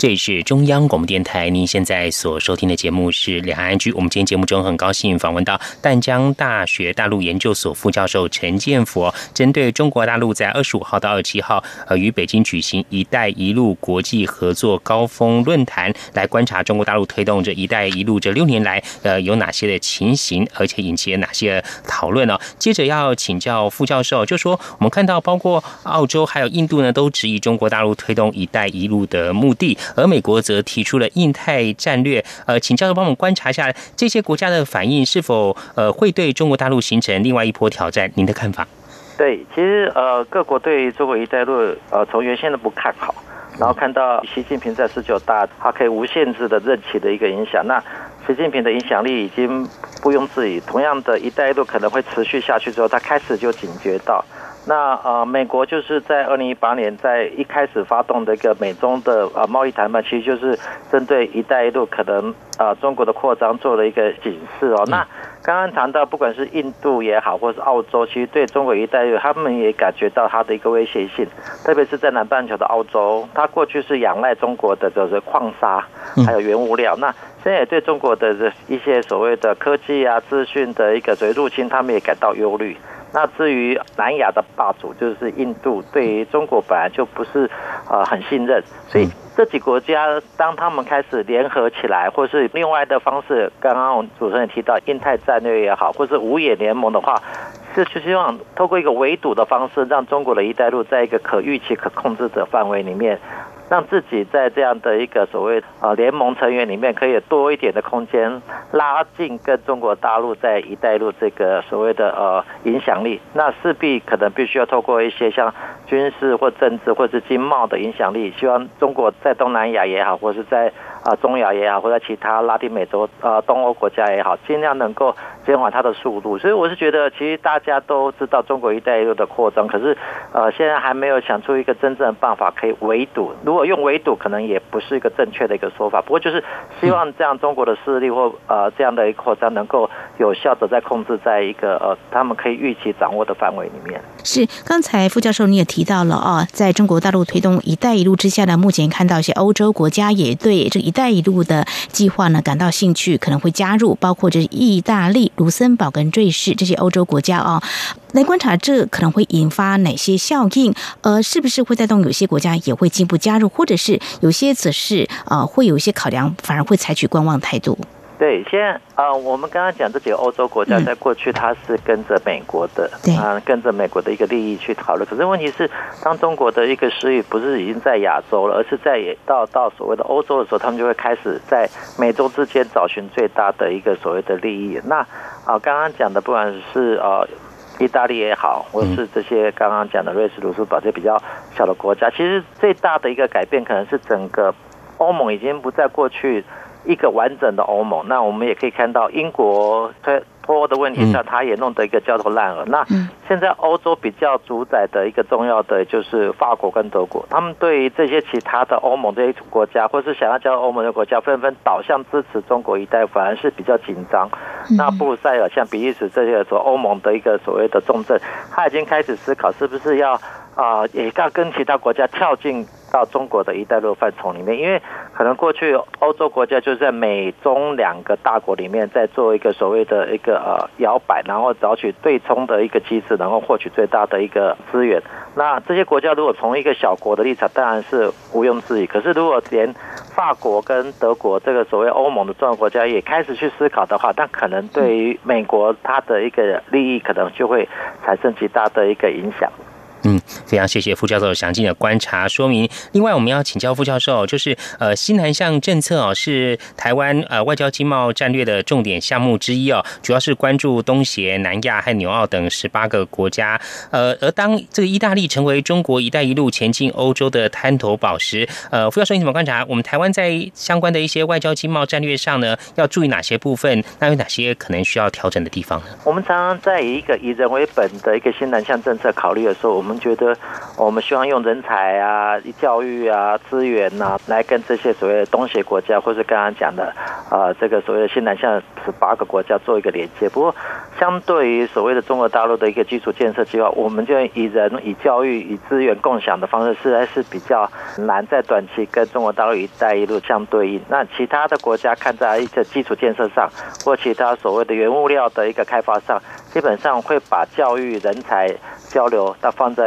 这里是中央广播电台，您现在所收听的节目是两岸安居。我们今天节目中很高兴访问到淡江大学大陆研究所副教授陈建佛，针对中国大陆在二十五号到二十七号呃与北京举行“一带一路”国际合作高峰论坛，来观察中国大陆推动这一带一路这六年来呃有哪些的情形，而且引起了哪些讨论呢？接着要请教副教授，就说我们看到包括澳洲还有印度呢，都质疑中国大陆推动“一带一路”的目的。而美国则提出了印太战略，呃，请教授帮我们观察一下这些国家的反应是否呃会对中国大陆形成另外一波挑战？您的看法？对，其实呃各国对中国一带一路呃从原先的不看好，然后看到习近平在十九大他可以无限制的任期的一个影响，那习近平的影响力已经毋庸置疑。同样的一带一路可能会持续下去之后，他开始就警觉到。那呃，美国就是在二零一八年在一开始发动的一个美中的呃贸易谈判，其实就是针对“一带一路”可能呃中国的扩张做了一个警示哦。那刚刚刚谈到，不管是印度也好，或是澳洲，其实对中国一带一路，他们也感觉到它的一个威胁性。特别是在南半球的澳洲，它过去是仰赖中国的就是矿砂，还有原物料。那现在也对中国的这一些所谓的科技啊、资讯的一个所谓入侵，他们也感到忧虑。那至于南亚的霸主就是印度，对于中国本来就不是呃很信任，所以这几国家当他们开始联合起来，或是另外的方式，刚刚主持人提到印太战略也好，或是五眼联盟的话，是希望透过一个围堵的方式，让中国的一带路在一个可预期、可控制的范围里面。让自己在这样的一个所谓呃联盟成员里面，可以多一点的空间，拉近跟中国大陆在一带路这个所谓的呃影响力。那势必可能必须要透过一些像军事或政治或是经贸的影响力，希望中国在东南亚也好，或是在啊中亚也好，或者其他拉丁美洲呃东欧国家也好，尽量能够减缓它的速度。所以我是觉得，其实大家都知道中国一带一路的扩张，可是呃现在还没有想出一个真正的办法可以围堵。如果用围堵可能也不是一个正确的一个说法，不过就是希望这样中国的势力或呃这样的一个扩张能够有效的在控制在一个呃他们可以预期掌握的范围里面。是，刚才傅教授你也提到了啊，在中国大陆推动“一带一路”之下呢，目前看到一些欧洲国家也对这“一带一路”的计划呢感到兴趣，可能会加入，包括就是意大利、卢森堡跟瑞士这些欧洲国家啊。来观察这可能会引发哪些效应？呃，是不是会带动有些国家也会进一步加入，或者是有些则是呃会有一些考量，反而会采取观望态度？对，现在呃，我们刚刚讲这几个欧洲国家，在过去它是跟着美国的，啊，跟着美国的一个利益去讨论。可是问题是，当中国的一个势力不是已经在亚洲了，而是在到到所谓的欧洲的时候，他们就会开始在美洲之间找寻最大的一个所谓的利益。那啊，刚刚讲的不管是呃。意大利也好，或是这些刚刚讲的瑞士、卢森堡这些比较小的国家，其实最大的一个改变，可能是整个欧盟已经不在过去一个完整的欧盟。那我们也可以看到，英国脱。脱欧的问题上，他也弄得一个焦头烂额。那现在欧洲比较主宰的一个重要的就是法国跟德国，他们对于这些其他的欧盟这些国家，或是想要加入欧盟的国家，纷纷倒向支持中国一带，反而是比较紧张。那布鲁塞尔像比利时这些说欧盟的一个所谓的重镇，他已经开始思考是不是要啊，也要跟其他国家跳进。到中国的一带路范畴里面，因为可能过去欧洲国家就是在美中两个大国里面，在做一个所谓的一个呃摇摆，然后找取对冲的一个机制，然后获取最大的一个资源。那这些国家如果从一个小国的立场，当然是毋庸置疑。可是如果连法国跟德国这个所谓欧盟的重要国家也开始去思考的话，那可能对于美国它的一个利益，可能就会产生极大的一个影响。嗯，非常谢谢副教授详尽的观察说明。另外，我们要请教副教授，就是呃，新南向政策哦，是台湾呃外交经贸战略的重点项目之一哦，主要是关注东协、南亚和纽澳等十八个国家。呃，而当这个意大利成为中国“一带一路”前进欧洲的滩头宝石，呃，副教授你怎么观察？我们台湾在相关的一些外交经贸战略上呢，要注意哪些部分？那有哪些可能需要调整的地方呢？我们常常在一个以人为本的一个新南向政策考虑的时候，我们我们觉得，我们希望用人才啊、教育啊、资源呐，来跟这些所谓的东协国家，或是刚刚讲的啊，这个所谓的新南向十八个国家做一个连接。不过，相对于所谓的中国大陆的一个基础建设计划，我们就以人、以教育、以资源共享的方式，实在是比较难在短期跟中国大陆“一带一路”相对应。那其他的国家看在一个基础建设上，或其他所谓的原物料的一个开发上，基本上会把教育、人才。交流，它放在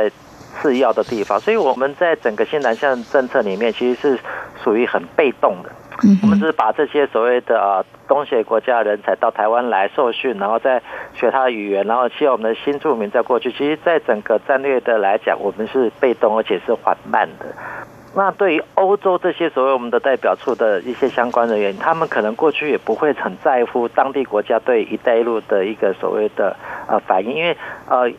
次要的地方，所以我们在整个新南向政策里面，其实是属于很被动的。我们只是把这些所谓的啊东协国家人才到台湾来受训，然后再学他的语言，然后希望我们的新住民在过去，其实，在整个战略的来讲，我们是被动而且是缓慢的。那对于欧洲这些所谓我们的代表处的一些相关人员，他们可能过去也不会很在乎当地国家对“一带一路”的一个所谓的呃反应，因为呃。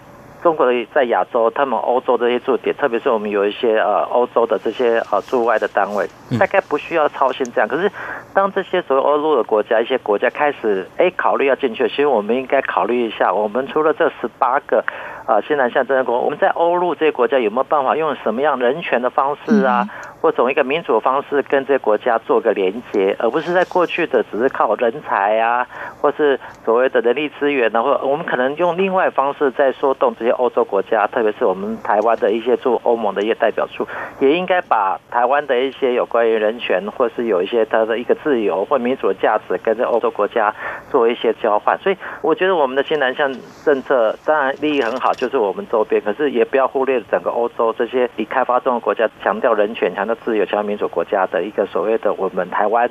中国的在亚洲，他们欧洲这些驻点，特别是我们有一些呃欧洲的这些呃驻外的单位，大概不需要操心这样。可是，当这些所谓欧陆的国家，一些国家开始哎考虑要进去，其实我们应该考虑一下，我们除了这十八个啊新南向政策国，我们在欧陆这些国家有没有办法用什么样人权的方式啊？或从一个民主的方式跟这些国家做个连接，而不是在过去的只是靠人才啊，或是所谓的人力资源呢，或我们可能用另外方式在说动这些欧洲国家，特别是我们台湾的一些驻欧盟的一些代表处，也应该把台湾的一些有关于人权，或是有一些它的一个自由或民主的价值，跟这欧洲国家做一些交换。所以我觉得我们的新南向政策当然利益很好，就是我们周边，可是也不要忽略整个欧洲这些已开发中的国家，强调人权、强调自由、强调民主国家的一个所谓的我们台湾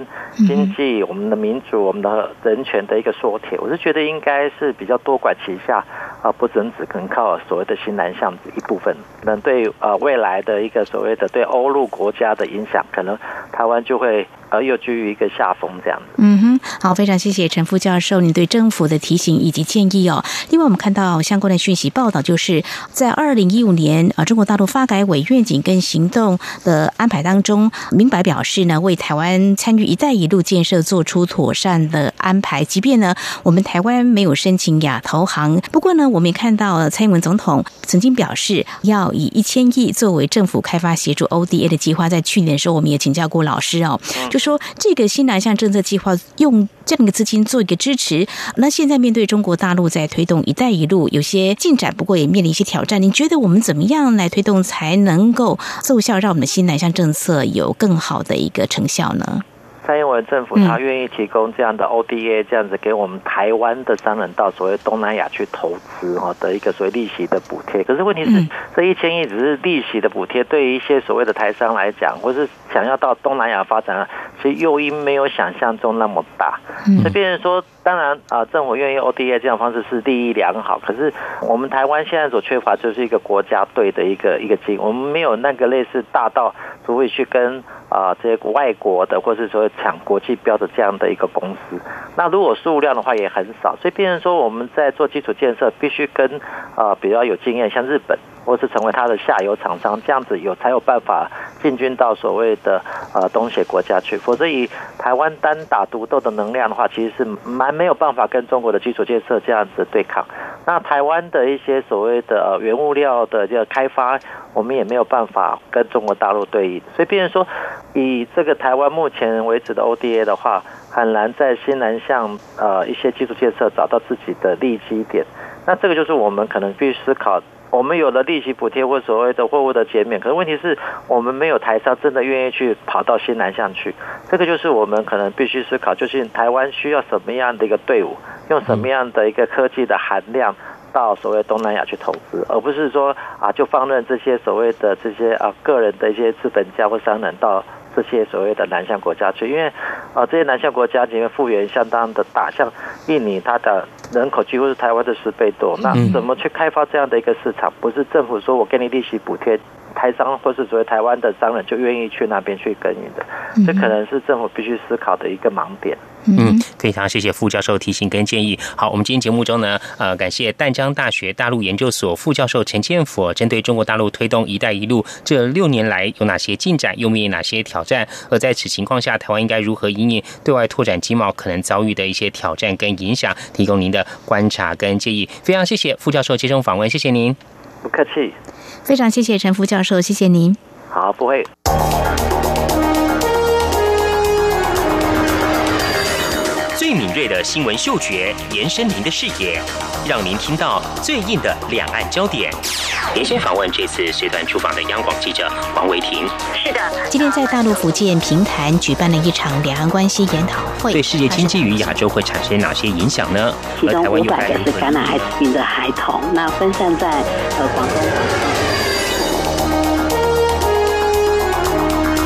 经济、我们的民主、我们的人权的一个缩帖。我是觉得应该是比较多管齐下啊，不准只可能靠所谓的新南向一部分，可能对呃未来的一个所谓的对欧陆国家的影响，可能台湾就会。而又居于一个下风这样子嗯哼，好，非常谢谢陈副教授你对政府的提醒以及建议哦。另外，我们看到相关的讯息报道，就是在二零一五年啊，中国大陆发改委愿景跟行动的安排当中，明白表示呢，为台湾参与“一带一路”建设做出妥善的安排。即便呢，我们台湾没有申请亚投行，不过呢，我们也看到蔡英文总统曾经表示要以一千亿作为政府开发协助 ODA 的计划。在去年的时候，我们也请教过老师哦，就。说这个新南向政策计划用这样一个资金做一个支持，那现在面对中国大陆在推动“一带一路”有些进展，不过也面临一些挑战。您觉得我们怎么样来推动才能够奏效，让我们的新南向政策有更好的一个成效呢？蔡英文政府他愿意提供这样的 ODA，这样子给我们台湾的商人到所谓东南亚去投资哦的一个所谓利息的补贴。可是问题是，这一千亿只是利息的补贴，对于一些所谓的台商来讲，或是想要到东南亚发展，其实诱因没有想象中那么大。所以，别人说，当然啊，政府愿意 ODA 这样方式是利益良好。可是，我们台湾现在所缺乏就是一个国家队的一个一个经，我们没有那个类似大到足以去跟。啊，这些外国的，或是说抢国际标的这样的一个公司，那如果数量的话也很少，所以变成说我们在做基础建设，必须跟啊比较有经验，像日本，或是成为它的下游厂商，这样子有才有办法进军到所谓的呃东协国家去，否则以台湾单打独斗的能量的话，其实是蛮没有办法跟中国的基础建设这样子对抗。那台湾的一些所谓的原物料的这个开发，我们也没有办法跟中国大陆对应，所以变成说。以这个台湾目前为止的 ODA 的话，很难在新南向呃一些基础建设找到自己的利基点。那这个就是我们可能必须思考。我们有了利息补贴或所谓的货物的减免，可是问题是我们没有台商真的愿意去跑到新南向去。这个就是我们可能必须思考，就是台湾需要什么样的一个队伍，用什么样的一个科技的含量到所谓东南亚去投资，而不是说啊就放任这些所谓的这些啊个人的一些资本家或商人到。这些所谓的南向国家去，因为啊，这些南向国家里面复原相当的大，像印尼，它的人口几乎是台湾的十倍多，那怎么去开发这样的一个市场？不是政府说我给你利息补贴。台商或是所谓台湾的商人就愿意去那边去耕耘的，这可能是政府必须思考的一个盲点。嗯，非常谢谢副教授提醒跟建议。好，我们今天节目中呢，呃，感谢淡江大学大陆研究所副教授陈建甫，针对中国大陆推动“一带一路”这六年来有哪些进展，又面临哪些挑战，而在此情况下，台湾应该如何应对对外拓展经贸可能遭遇的一些挑战跟影响，提供您的观察跟建议。非常谢谢副教授接受访问，谢谢您。不客气。非常谢谢陈福教授，谢谢您。好，不会。最敏锐的新闻嗅觉，延伸您的视野，让您听到最硬的两岸焦点。连线访问这次随团出访的央广记者王维婷。是的，今天在大陆福建平潭举办了一场两岸关系研讨会，对世界经济与亚洲会产生哪些影响呢？其中五百个是感染艾滋病的孩童，那分散在呃广东。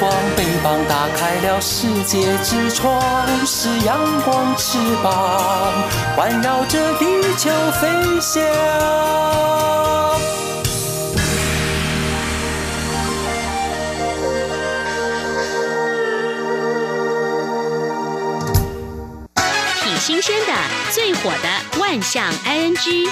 光，翅膀打开了世界之窗，是阳光翅膀环绕着地球飞翔。挺新鲜的，最火的万象 ING。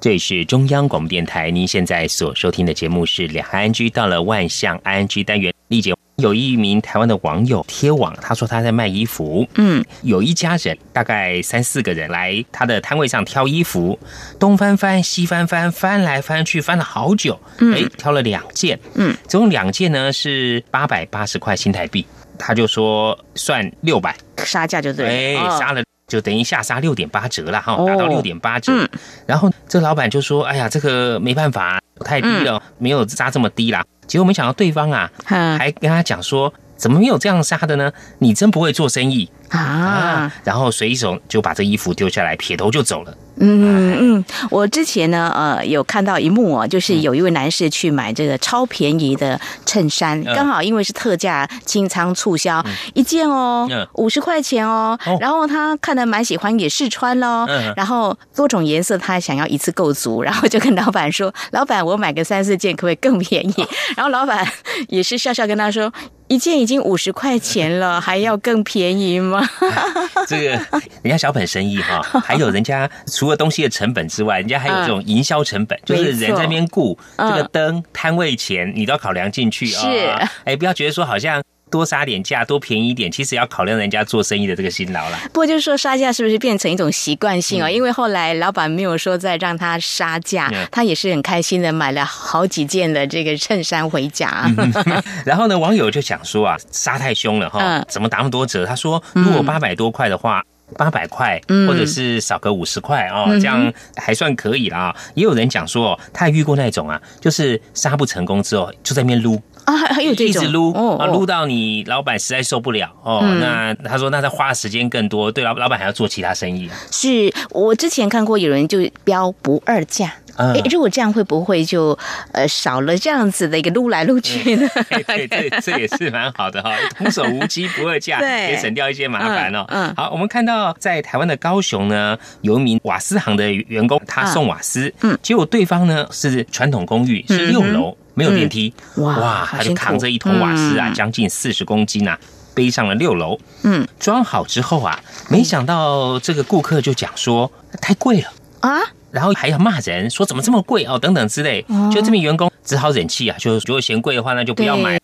这里是中央广播电台，您现在所收听的节目是两岸 ING，到了万象 ING 单元，丽姐有一名台湾的网友贴网，他说他在卖衣服，嗯，有一家人大概三四个人来他的摊位上挑衣服，东翻翻西翻翻，翻来翻去翻了好久，哎，挑了两件，嗯，总共两件呢是八百八十块新台币，他就说算六百，杀价就对，哎，杀了。就等于下杀六点八折了哈，达到六点八折。然后这老板就说：“哎呀，这个没办法，太低了，没有杀这么低啦。”结果没想到对方啊，还跟他讲说：“怎么没有这样杀的呢？你真不会做生意啊！”然后随手就把这衣服丢下来，撇头就走了。嗯嗯，我之前呢，呃，有看到一幕哦，就是有一位男士去买这个超便宜的衬衫，刚好因为是特价清仓促销，一件哦五十块钱哦，然后他看的蛮喜欢，也试穿喽，然后多种颜色他想要一次购足，(laughs) 然后就跟老板说：“老板，我买个三四件可不可以更便宜？” (laughs) 然后老板也是笑笑跟他说：“一件已经五十块钱了，还要更便宜吗？” (laughs) 这个人家小本生意哈，(laughs) 还有人家除了东西的成本之外，人家还有这种营销成本，就是人在那边雇这个灯摊位钱，你都要考量进去啊。是，哎，不要觉得说好像。多杀点价，多便宜一点，其实要考量人家做生意的这个辛劳了。不过就是说杀价是不是变成一种习惯性啊？因为后来老板没有说再让他杀价，他也是很开心的买了好几件的这个衬衫回家。(laughs) 然后呢，网友就想说啊，杀太凶了哈，怎么打那么多折？他说如果八百多块的话，八百块或者是少个五十块哦，这样还算可以了啊。也有人讲说，他遇过那种啊，就是杀不成功之后就在那边撸。啊，还有这种一直撸啊，撸到你老板实在受不了哦。那他说，那他花的时间更多，对老老板还要做其他生意。是我之前看过有人就标不二价，哎，如果这样会不会就呃少了这样子的一个撸来撸去呢？(laughs) 对对，这也是蛮好的哈，童叟无欺不二价，也省掉一些麻烦哦。嗯，好，我们看到在台湾的高雄呢，有一名瓦斯行的员工，他送瓦斯，嗯，结果对方呢是传统公寓，是六楼。没有电梯，哇！他就扛着一桶瓦斯啊，将近四十公斤啊，背上了六楼。嗯，装好之后啊，没想到这个顾客就讲说太贵了。啊，然后还要骂人说怎么这么贵？哦，等等之类。就这名员工只好忍气啊，就如果嫌贵的话，那就不要买。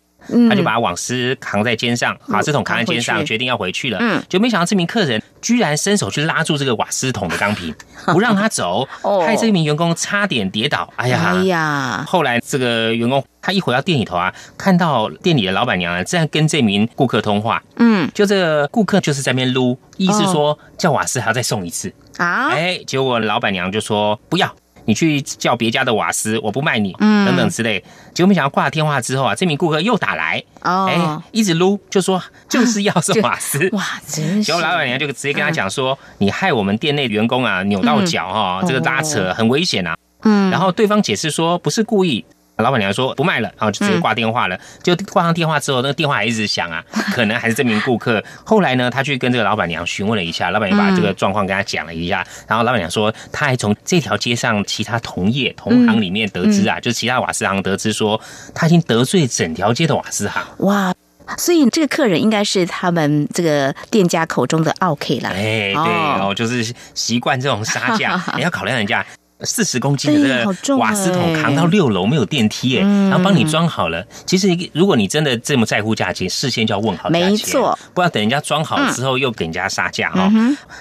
他就把网丝扛在肩上，瓦斯桶扛在肩上，决定要回去了。嗯，就没想到这名客人居然伸手去拉住这个瓦斯桶的钢瓶，(laughs) 不让他走，害这一名员工差点跌倒。哎呀，哎呀！后来这个员工他一回到店里头啊，看到店里的老板娘正在跟这名顾客通话。嗯，就这个顾客就是在那边撸，意思说叫瓦斯还要再送一次啊。哎，结果老板娘就说不要。你去叫别家的瓦斯，我不卖你，嗯等等之类。结果没想到挂了电话之后啊，这名顾客又打来，哦哎，一直撸，就说就是要送 (laughs) 瓦斯。哇，真是！结果老板娘就直接跟他讲说：“你害我们店内员工啊扭到脚哈，这个拉扯很危险啊。”嗯，然后对方解释说不是故意。老板娘说不卖了，然后就直接挂电话了。就挂上电话之后，那个电话还一直响啊，(laughs) 可能还是这名顾客。后来呢，他去跟这个老板娘询问了一下，老板娘把这个状况跟他讲了一下。然后老板娘说，他还从这条街上其他同业同行里面得知啊，就其他瓦斯行得知说，他已经得罪整条街的瓦斯行。哇，所以这个客人应该是他们这个店家口中的 OK 了。哎，对哦，就是习惯这种杀价，(laughs) 你要考量人家。四十公斤的这个瓦斯桶扛到六楼没有电梯哎，然后帮你装好了。其实如果你真的这么在乎价钱，事先就要问好价钱，没错，不要等人家装好之后又给人家杀价哈。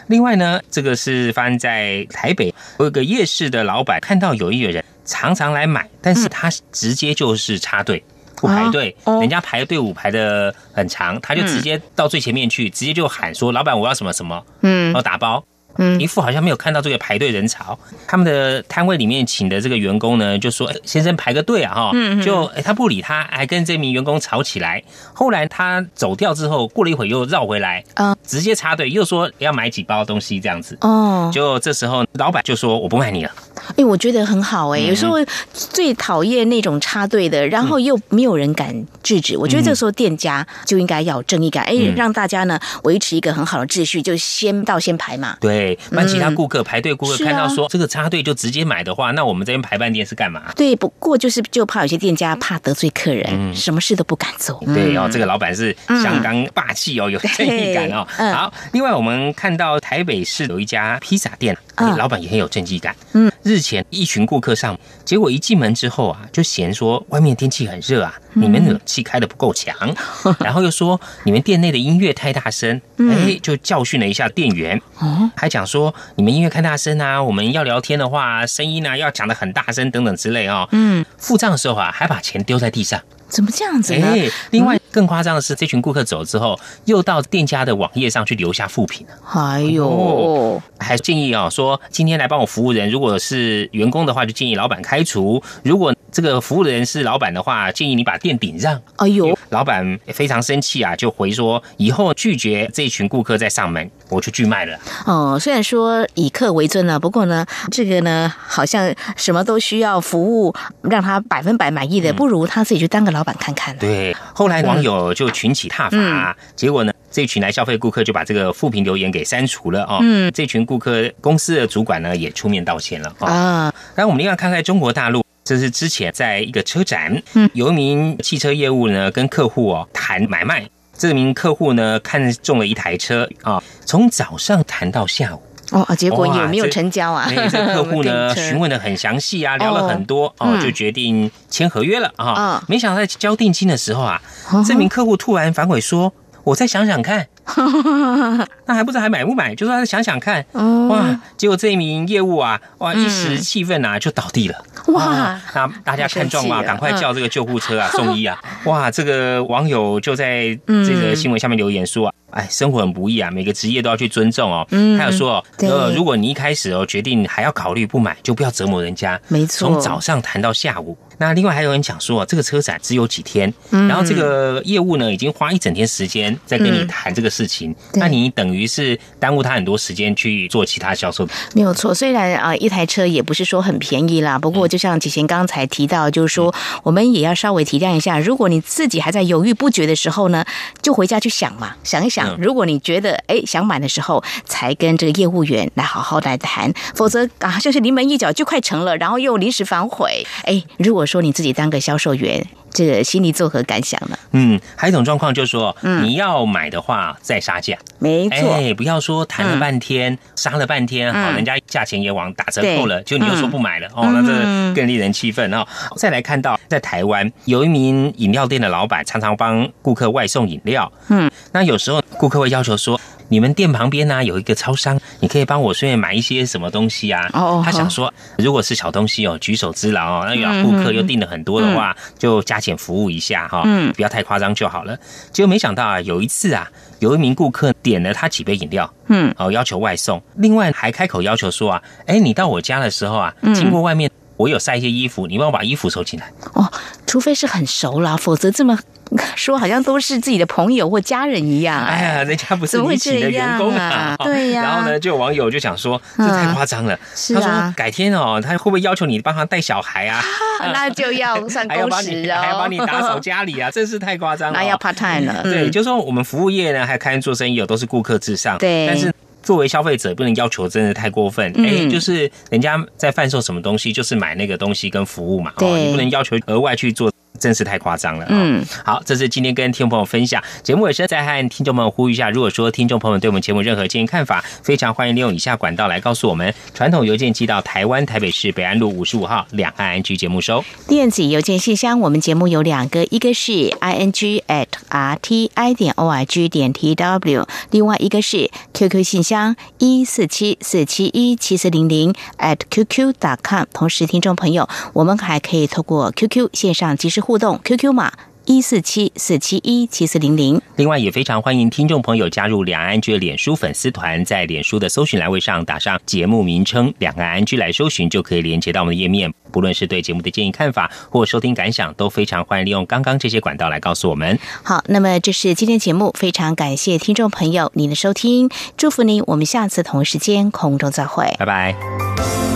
另外呢，这个是发生在台北，我有个夜市的老板看到有一个人常常来买，但是他直接就是插队不排队，人家排队伍排的很长，他就直接到最前面去，直接就喊说：“老板，我要什么什么，嗯，要打包。”嗯，一副好像没有看到这个排队人潮。他们的摊位里面请的这个员工呢，就说：“先生排个队啊，哈。”就他不理他，还跟这名员工吵起来。后来他走掉之后，过了一会又绕回来，啊，直接插队，又说要买几包东西这样子。哦，就这时候老板就说：“我不卖你了。”哎，我觉得很好哎。有时候最讨厌那种插队的，然后又没有人敢制止。我觉得这时候店家就应该要有正义感，哎，让大家呢维持一个很好的秩序，就先到先排嘛。对，让其他顾客排队顾客看到说这个插队就直接买的话，那我们这边排半天是干嘛？对，不过就是就怕有些店家怕得罪客人，什么事都不敢做。对哦，这个老板是相当霸气哦，有正义感哦。好，另外我们看到台北市有一家披萨店，老板也很有正义感。嗯，日前一群顾客上，结果一进门之后啊，就嫌说外面天气很热啊，你们冷气开的不够强，(laughs) 然后又说你们店内的音乐太大声，哎，就教训了一下店员。哦，还讲说你们音乐太大声啊，我们要聊天的话，声音呢要讲的很大声等等之类哦。嗯，付账的时候啊，还把钱丢在地上。怎么这样子呢？另外更夸张的是，这群顾客走之后，又到店家的网页上去留下负评哎呦，还建议啊，说今天来帮我服务人，如果是员工的话，就建议老板开除；如果这个服务的人是老板的话，建议你把店顶让。哎呦，老板非常生气啊，就回说以后拒绝这一群顾客再上门，我就拒卖了。哦，虽然说以客为尊呢，不过呢，这个呢，好像什么都需要服务，让他百分百满意的，不如他自己去当个。老板看看，对，后来网友就群起挞伐，结果呢，这群来消费顾客就把这个负评留言给删除了哦。嗯，这群顾客公司的主管呢也出面道歉了啊。那我们另外看看中国大陆，这是之前在一个车展，嗯，有一名汽车业务呢跟客户哦谈买卖，这名客户呢看中了一台车啊，从早上谈到下午。哦，结果也没有成交啊！这客户呢 (laughs) 询问的很详细啊，聊了很多哦，就决定签合约了啊。没想到在交定金的时候啊，这名客户突然反悔说：“我再想想看。” (laughs) 那还不知道还买不买？就说想想看。哇！结果这一名业务啊，哇，一时气愤啊，就倒地了。哇！那大家看状况，赶快叫这个救护车啊，送医啊！(laughs) 哇！这个网友就在这个新闻下面留言说啊。哎，生活很不易啊，每个职业都要去尊重哦。嗯，还有说，呃，如果你一开始哦决定还要考虑不买，就不要折磨人家。没错，从早上谈到下午。那另外还有人讲说，这个车展只有几天，然后这个业务呢已经花一整天时间在跟你谈这个事情，那你等于是耽误他很多时间去做其他销售。没有错，虽然啊一台车也不是说很便宜啦，不过就像启贤刚才提到，就是说我们也要稍微体谅一下，如果你自己还在犹豫不决的时候呢，就回家去想嘛，想一想。如果你觉得哎想买的时候，才跟这个业务员来好好来谈，否则啊就是临门一脚就快成了，然后又临时反悔。哎，如果说你自己当个销售员。这个心里作何感想呢？嗯，还有一种状况就是说，你要买的话再杀价，没错，哎，不要说谈了半天，杀了半天，好，人家价钱也往打折扣了，就你又说不买了，哦，那这更令人气愤哦。再来看到在台湾有一名饮料店的老板，常常帮顾客外送饮料，嗯，那有时候顾客会要求说。你们店旁边呢有一个超商，你可以帮我顺便买一些什么东西啊？哦，他想说，如果是小东西哦，举手之劳哦，那有顾客又订了很多的话，就加减服务一下哈，嗯，不要太夸张就好了。结果没想到啊，有一次啊，有一名顾客点了他几杯饮料，嗯，哦，要求外送，另外还开口要求说啊，哎，你到我家的时候啊，经过外面我有晒一些衣服，你帮我把衣服收进来。哦，除非是很熟啦，否则这么。(laughs) 说好像都是自己的朋友或家人一样，哎呀，人家不是你请的员工啊，对呀。(laughs) 然后呢，就有网友就想说，这太夸张了。他说改天哦，他会不会要求你帮他带小孩啊？(laughs) 那就要算工时哦，还要帮你打扫家里啊，真是太夸张了。那要 part time 了。对，就说我们服务业呢，还有开人做生意哦，都是顾客至上。对，但是作为消费者，不能要求真的太过分。哎，就是人家在贩售什么东西，就是买那个东西跟服务嘛。对，你不能要求额外去做。真是太夸张了。嗯，好，这是今天跟听众朋友分享节目尾声，再和听众朋友呼吁一下：如果说听众朋友对我们节目任何建议看法，非常欢迎利用以下管道来告诉我们。传统邮件寄到台湾台北市北安路五十五号两岸安居节目收。电子邮件信箱，我们节目有两个，一个是 i n g at r t i 点 o r g 点 t w，另外一个是 Q Q 信箱一四七四七一七四零零 at q q dot com。同时，听众朋友，我们还可以透过 Q Q 线上即时。互动 QQ 码一四七四七一七四零零。另外，也非常欢迎听众朋友加入两岸安居脸书粉丝团，在脸书的搜寻栏位上打上节目名称“两岸安居”来搜寻，就可以连接到我们的页面。不论是对节目的建议看法或收听感想，都非常欢迎利用刚刚这些管道来告诉我们。好，那么这是今天节目，非常感谢听众朋友您的收听，祝福您，我们下次同一时间空中再会，拜拜。